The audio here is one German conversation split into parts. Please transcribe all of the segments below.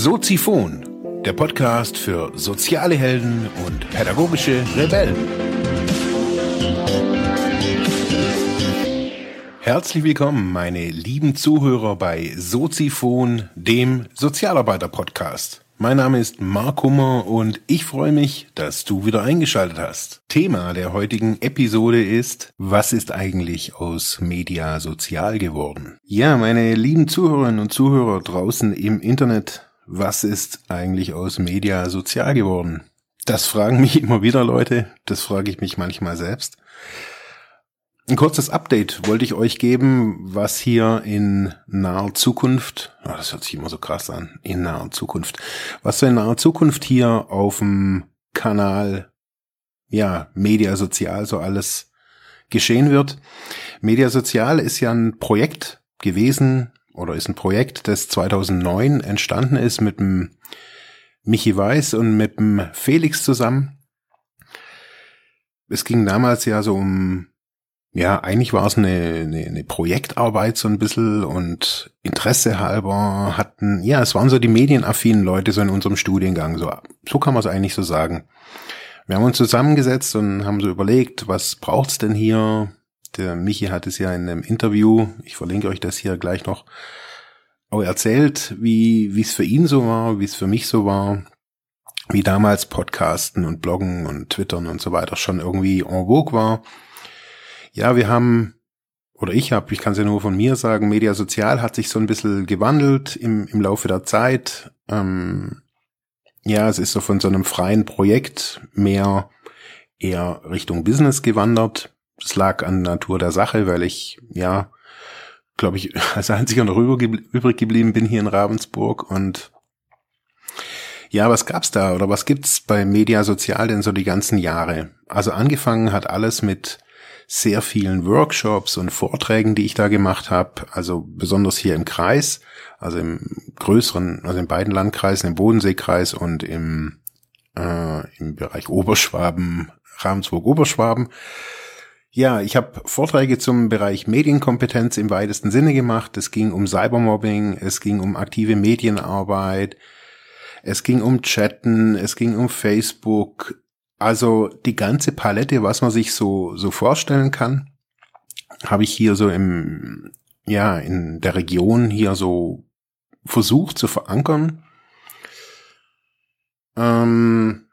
Soziphon, der Podcast für soziale Helden und pädagogische Rebellen. Herzlich willkommen, meine lieben Zuhörer bei Soziphon, dem Sozialarbeiter-Podcast. Mein Name ist Mark Hummer und ich freue mich, dass du wieder eingeschaltet hast. Thema der heutigen Episode ist, was ist eigentlich aus Media sozial geworden? Ja, meine lieben Zuhörerinnen und Zuhörer draußen im Internet, was ist eigentlich aus Media sozial geworden? Das fragen mich immer wieder Leute, das frage ich mich manchmal selbst. Ein kurzes Update wollte ich euch geben, was hier in naher Zukunft, oh, das hört sich immer so krass an, in naher Zukunft, was so in naher Zukunft hier auf dem Kanal, ja, Media Sozial so alles geschehen wird. Media Sozial ist ja ein Projekt gewesen oder ist ein Projekt, das 2009 entstanden ist mit dem Michi Weiß und mit dem Felix zusammen. Es ging damals ja so um ja, eigentlich war es eine, eine, eine Projektarbeit so ein bisschen und Interesse halber hatten, ja, es waren so die medienaffinen Leute so in unserem Studiengang, so, so kann man es eigentlich so sagen. Wir haben uns zusammengesetzt und haben so überlegt, was braucht's denn hier? Der Michi hat es ja in einem Interview, ich verlinke euch das hier gleich noch, auch erzählt, wie wie es für ihn so war, wie es für mich so war, wie damals Podcasten und Bloggen und Twittern und so weiter schon irgendwie en vogue war ja, wir haben, oder ich habe, ich kann es ja nur von mir sagen, Media Sozial hat sich so ein bisschen gewandelt im, im Laufe der Zeit. Ähm, ja, es ist so von so einem freien Projekt mehr eher Richtung Business gewandert. Das lag an Natur der Sache, weil ich, ja, glaube ich, als einziger noch übrig geblieben bin hier in Ravensburg und ja, was gab's da oder was gibt's bei Media Sozial denn so die ganzen Jahre? Also angefangen hat alles mit sehr vielen Workshops und Vorträgen, die ich da gemacht habe, also besonders hier im Kreis, also im größeren, also in beiden Landkreisen, im Bodenseekreis und im, äh, im Bereich Oberschwaben, Ravensburg-Oberschwaben. Ja, ich habe Vorträge zum Bereich Medienkompetenz im weitesten Sinne gemacht. Es ging um Cybermobbing, es ging um aktive Medienarbeit, es ging um Chatten, es ging um Facebook, also die ganze Palette, was man sich so, so vorstellen kann, habe ich hier so im, ja, in der Region hier so versucht zu verankern. Ähm,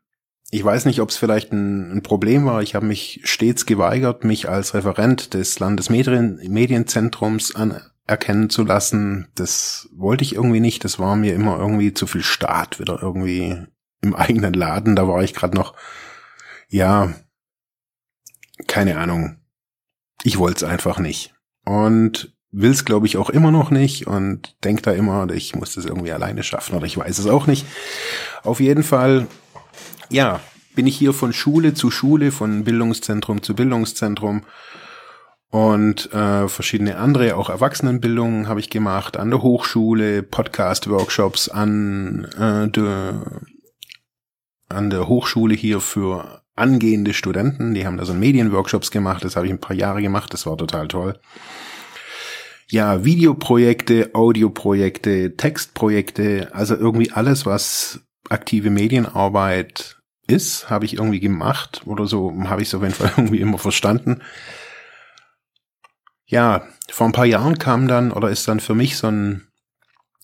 ich weiß nicht, ob es vielleicht ein, ein, Problem war. Ich habe mich stets geweigert, mich als Referent des Landesmedienzentrums anerkennen zu lassen. Das wollte ich irgendwie nicht. Das war mir immer irgendwie zu viel Staat wieder irgendwie im eigenen Laden. Da war ich gerade noch ja, keine Ahnung. Ich wollte es einfach nicht. Und will es, glaube ich, auch immer noch nicht und denk da immer, ich muss das irgendwie alleine schaffen oder ich weiß es auch nicht. Auf jeden Fall, ja, bin ich hier von Schule zu Schule, von Bildungszentrum zu Bildungszentrum und äh, verschiedene andere, auch Erwachsenenbildungen habe ich gemacht, an der Hochschule, Podcast-Workshops an, äh, de, an der Hochschule hier für angehende Studenten, die haben da so Medienworkshops gemacht, das habe ich ein paar Jahre gemacht, das war total toll. Ja, Videoprojekte, Audioprojekte, Textprojekte, also irgendwie alles, was aktive Medienarbeit ist, habe ich irgendwie gemacht oder so, habe ich es auf jeden Fall irgendwie immer verstanden. Ja, vor ein paar Jahren kam dann oder ist dann für mich so ein,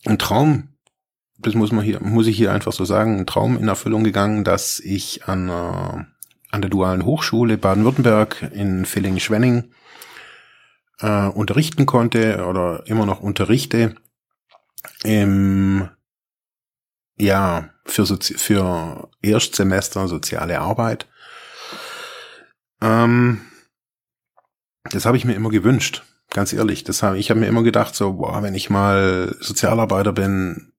ein Traum das muss man hier, muss ich hier einfach so sagen, ein Traum in Erfüllung gegangen, dass ich an äh, an der Dualen Hochschule Baden-Württemberg in Villingen-Schwenning äh, unterrichten konnte oder immer noch unterrichte. Im, ja, für, Sozi für Erstsemester soziale Arbeit. Ähm, das habe ich mir immer gewünscht, ganz ehrlich. Das hab, ich habe mir immer gedacht, so, boah, wenn ich mal Sozialarbeiter bin,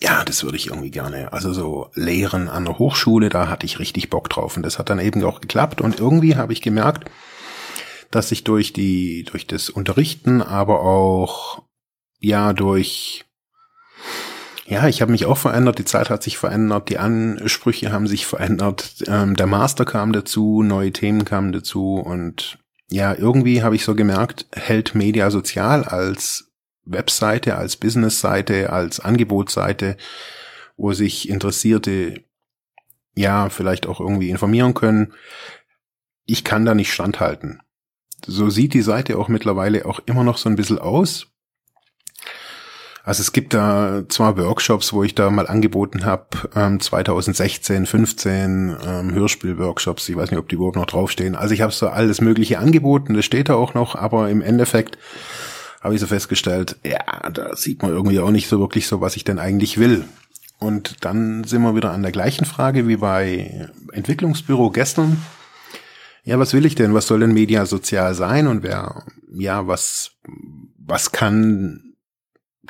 ja, das würde ich irgendwie gerne. Also so Lehren an der Hochschule, da hatte ich richtig Bock drauf. Und das hat dann eben auch geklappt. Und irgendwie habe ich gemerkt, dass ich durch die, durch das Unterrichten, aber auch, ja, durch, ja, ich habe mich auch verändert, die Zeit hat sich verändert, die Ansprüche haben sich verändert, ähm, der Master kam dazu, neue Themen kamen dazu und ja, irgendwie habe ich so gemerkt, hält Media Sozial als Webseite, als Businessseite, als Angebotsseite wo sich Interessierte ja vielleicht auch irgendwie informieren können. Ich kann da nicht standhalten. So sieht die Seite auch mittlerweile auch immer noch so ein bisschen aus. Also es gibt da zwar Workshops, wo ich da mal angeboten habe, ähm, 2016, 15 ähm, Hörspiel-Workshops. Ich weiß nicht, ob die überhaupt noch draufstehen. Also ich habe so alles Mögliche angeboten, das steht da auch noch, aber im Endeffekt habe ich so festgestellt, ja, da sieht man irgendwie auch nicht so wirklich so, was ich denn eigentlich will. Und dann sind wir wieder an der gleichen Frage wie bei Entwicklungsbüro gestern. Ja, was will ich denn? Was soll denn Media sozial sein? Und wer, ja, was, was kann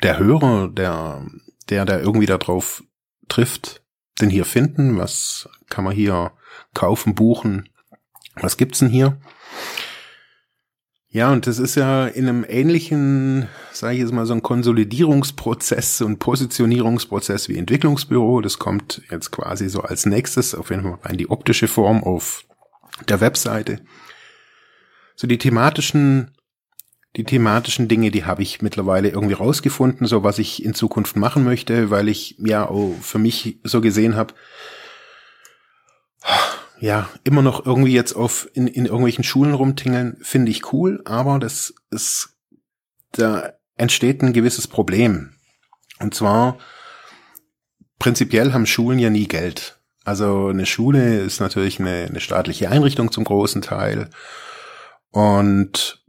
der Hörer, der, der da irgendwie darauf trifft, denn hier finden? Was kann man hier kaufen, buchen? Was gibt's denn hier? Ja, und das ist ja in einem ähnlichen, sage ich jetzt mal, so ein Konsolidierungsprozess und Positionierungsprozess wie Entwicklungsbüro. Das kommt jetzt quasi so als nächstes auf jeden Fall rein die optische Form auf der Webseite. So die thematischen die thematischen Dinge, die habe ich mittlerweile irgendwie rausgefunden, so was ich in Zukunft machen möchte, weil ich ja oh, für mich so gesehen habe, ja, immer noch irgendwie jetzt auf in, in irgendwelchen Schulen rumtingeln, finde ich cool, aber das ist, da entsteht ein gewisses Problem. Und zwar, prinzipiell haben Schulen ja nie Geld. Also eine Schule ist natürlich eine, eine staatliche Einrichtung zum großen Teil. Und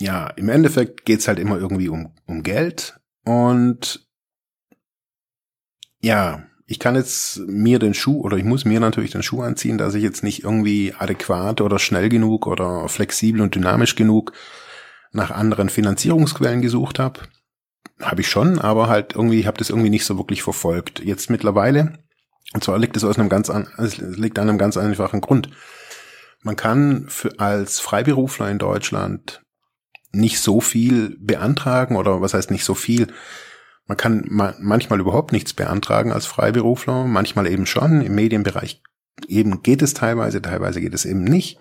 ja, im Endeffekt geht's halt immer irgendwie um, um Geld und ja, ich kann jetzt mir den Schuh oder ich muss mir natürlich den Schuh anziehen, dass ich jetzt nicht irgendwie adäquat oder schnell genug oder flexibel und dynamisch genug nach anderen Finanzierungsquellen gesucht habe. Habe ich schon, aber halt irgendwie, ich habe das irgendwie nicht so wirklich verfolgt. Jetzt mittlerweile, und zwar liegt es aus einem ganz an, es liegt an einem ganz einfachen Grund. Man kann für, als Freiberufler in Deutschland nicht so viel beantragen oder was heißt nicht so viel. Man kann ma manchmal überhaupt nichts beantragen als Freiberufler, manchmal eben schon. Im Medienbereich eben geht es teilweise, teilweise geht es eben nicht.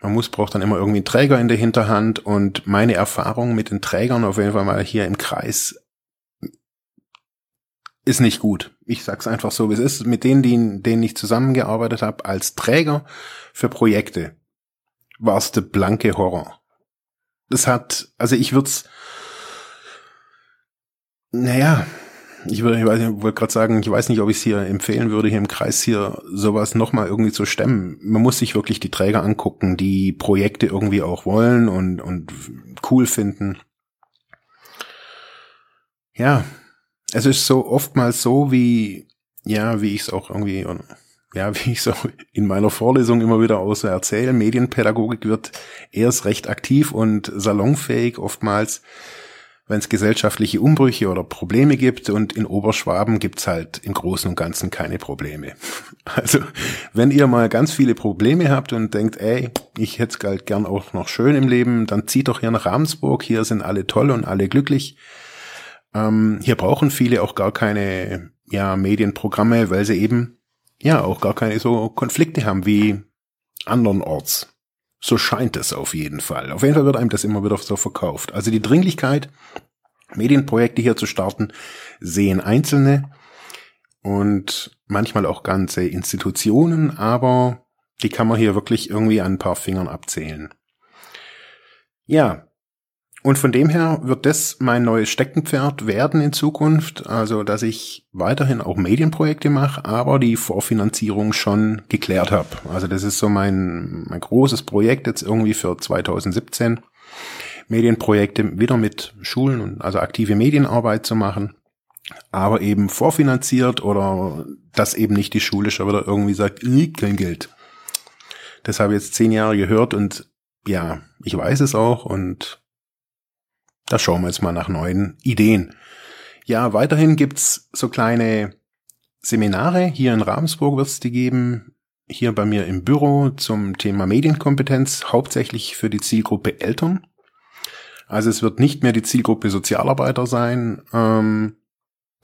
Man muss, braucht dann immer irgendwie einen Träger in der Hinterhand und meine Erfahrung mit den Trägern auf jeden Fall mal hier im Kreis ist nicht gut. Ich sag's einfach so, wie es ist. Mit denen, die, denen ich zusammengearbeitet habe als Träger für Projekte, war es der blanke Horror es hat, also ich würde es, naja, ich würde, ich, ich wollte gerade sagen, ich weiß nicht, ob ich es hier empfehlen würde, hier im Kreis hier sowas nochmal irgendwie zu stemmen. Man muss sich wirklich die Träger angucken, die Projekte irgendwie auch wollen und, und cool finden. Ja, es ist so oftmals so, wie, ja, wie ich es auch irgendwie, ja, wie ich so in meiner Vorlesung immer wieder so erzähle, Medienpädagogik wird erst recht aktiv und salonfähig oftmals, wenn es gesellschaftliche Umbrüche oder Probleme gibt und in Oberschwaben gibt's halt im Großen und Ganzen keine Probleme. Also wenn ihr mal ganz viele Probleme habt und denkt, ey, ich hätte es halt gern auch noch schön im Leben, dann zieht doch hier nach Ravensburg, hier sind alle toll und alle glücklich. Ähm, hier brauchen viele auch gar keine ja, Medienprogramme, weil sie eben ja auch gar keine so Konflikte haben wie andernorts. So scheint es auf jeden Fall. Auf jeden Fall wird einem das immer wieder so verkauft. Also die Dringlichkeit, Medienprojekte hier zu starten, sehen Einzelne und manchmal auch ganze Institutionen, aber die kann man hier wirklich irgendwie an ein paar Fingern abzählen. Ja, und von dem her wird das mein neues Steckenpferd werden in Zukunft, also dass ich weiterhin auch Medienprojekte mache, aber die Vorfinanzierung schon geklärt habe. Also das ist so mein, mein großes Projekt jetzt irgendwie für 2017. Medienprojekte wieder mit Schulen und also aktive Medienarbeit zu machen, aber eben vorfinanziert oder dass eben nicht die Schule schon wieder irgendwie sagt, kein Geld. Das habe ich jetzt zehn Jahre gehört und ja, ich weiß es auch und da schauen wir jetzt mal nach neuen Ideen. Ja, weiterhin gibt's so kleine Seminare. Hier in Ravensburg wird's die geben. Hier bei mir im Büro zum Thema Medienkompetenz, hauptsächlich für die Zielgruppe Eltern. Also es wird nicht mehr die Zielgruppe Sozialarbeiter sein. Ähm,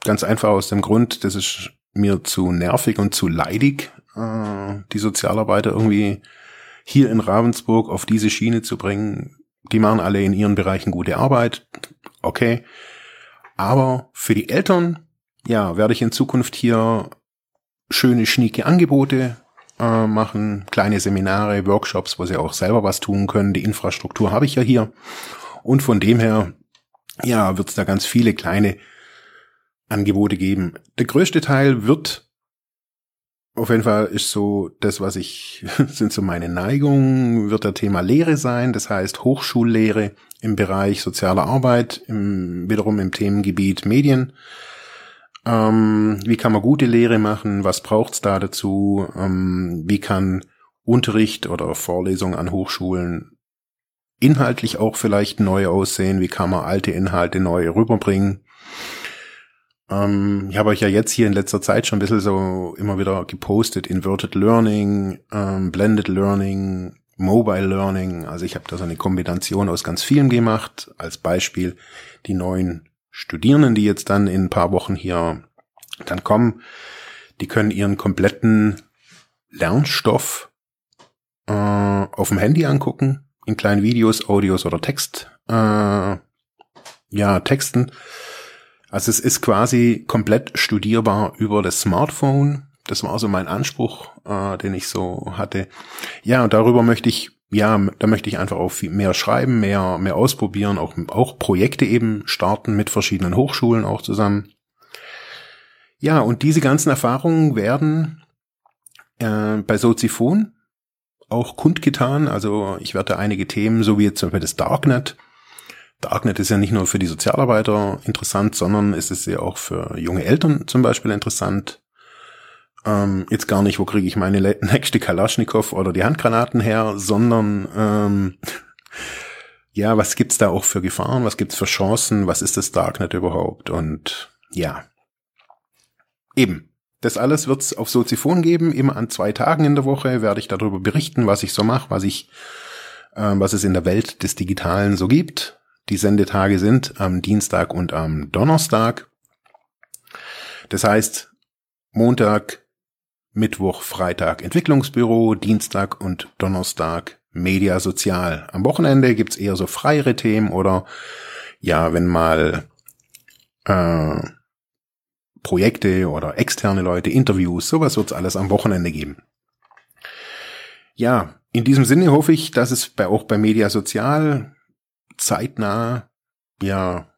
ganz einfach aus dem Grund, das ist mir zu nervig und zu leidig, äh, die Sozialarbeiter irgendwie hier in Ravensburg auf diese Schiene zu bringen die machen alle in ihren Bereichen gute Arbeit, okay. Aber für die Eltern ja, werde ich in Zukunft hier schöne, schnieke Angebote äh, machen, kleine Seminare, Workshops, wo sie auch selber was tun können. Die Infrastruktur habe ich ja hier. Und von dem her, ja, wird es da ganz viele kleine Angebote geben. Der größte Teil wird auf jeden Fall ist so das, was ich, sind so meine Neigungen, wird der Thema Lehre sein, das heißt Hochschullehre im Bereich soziale Arbeit, im, wiederum im Themengebiet Medien. Ähm, wie kann man gute Lehre machen? Was braucht's da dazu? Ähm, wie kann Unterricht oder Vorlesungen an Hochschulen inhaltlich auch vielleicht neu aussehen? Wie kann man alte Inhalte neu rüberbringen? Ähm, ich habe euch ja jetzt hier in letzter Zeit schon ein bisschen so immer wieder gepostet, Inverted Learning, ähm, Blended Learning, Mobile Learning. Also ich habe da so eine Kombination aus ganz vielen gemacht. Als Beispiel die neuen Studierenden, die jetzt dann in ein paar Wochen hier dann kommen, die können ihren kompletten Lernstoff äh, auf dem Handy angucken, in kleinen Videos, Audios oder Text, äh, ja, Texten. Also es ist quasi komplett studierbar über das Smartphone. Das war so mein Anspruch, äh, den ich so hatte. Ja, und darüber möchte ich ja, da möchte ich einfach auch viel mehr schreiben, mehr, mehr ausprobieren, auch, auch Projekte eben starten mit verschiedenen Hochschulen auch zusammen. Ja, und diese ganzen Erfahrungen werden äh, bei Soziphon auch kundgetan. Also ich werde einige Themen, so wie jetzt zum Beispiel das Darknet. Darknet ist ja nicht nur für die Sozialarbeiter interessant, sondern es ist ja auch für junge Eltern zum Beispiel interessant ähm, jetzt gar nicht, wo kriege ich meine nächste Kalaschnikow oder die Handgranaten her, sondern ähm, ja, was gibt's da auch für Gefahren, was gibt's für Chancen, was ist das Darknet überhaupt und ja, eben. Das alles wird's auf Soziphon geben, immer an zwei Tagen in der Woche werde ich darüber berichten, was ich so mache, was ich, äh, was es in der Welt des Digitalen so gibt. Die Sendetage sind am Dienstag und am Donnerstag. Das heißt, Montag Mittwoch, Freitag Entwicklungsbüro, Dienstag und Donnerstag Media Sozial. Am Wochenende gibt's eher so freiere Themen oder ja, wenn mal äh, Projekte oder externe Leute, Interviews, sowas wird's alles am Wochenende geben. Ja, in diesem Sinne hoffe ich, dass es bei, auch bei Media Sozial zeitnah ja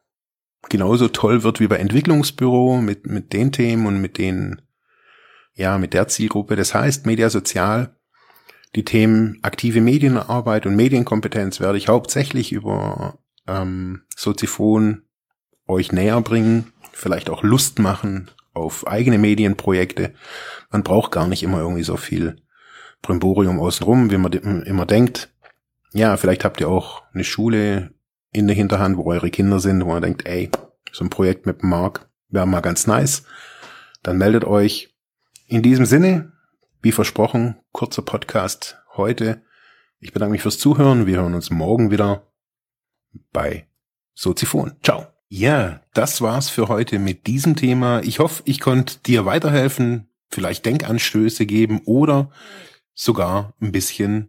genauso toll wird wie bei Entwicklungsbüro mit, mit den Themen und mit den ja, mit der Zielgruppe. Das heißt, Mediasozial, die Themen aktive Medienarbeit und Medienkompetenz werde ich hauptsächlich über ähm, Soziphon euch näher bringen, vielleicht auch Lust machen auf eigene Medienprojekte. Man braucht gar nicht immer irgendwie so viel Brimborium außenrum, wie man immer denkt. Ja, vielleicht habt ihr auch eine Schule in der Hinterhand, wo eure Kinder sind, wo man denkt, ey, so ein Projekt mit Mark wäre mal ganz nice. Dann meldet euch. In diesem Sinne, wie versprochen, kurzer Podcast heute. Ich bedanke mich fürs Zuhören. Wir hören uns morgen wieder bei Soziphon. Ciao. Ja, das war's für heute mit diesem Thema. Ich hoffe, ich konnte dir weiterhelfen, vielleicht Denkanstöße geben oder sogar ein bisschen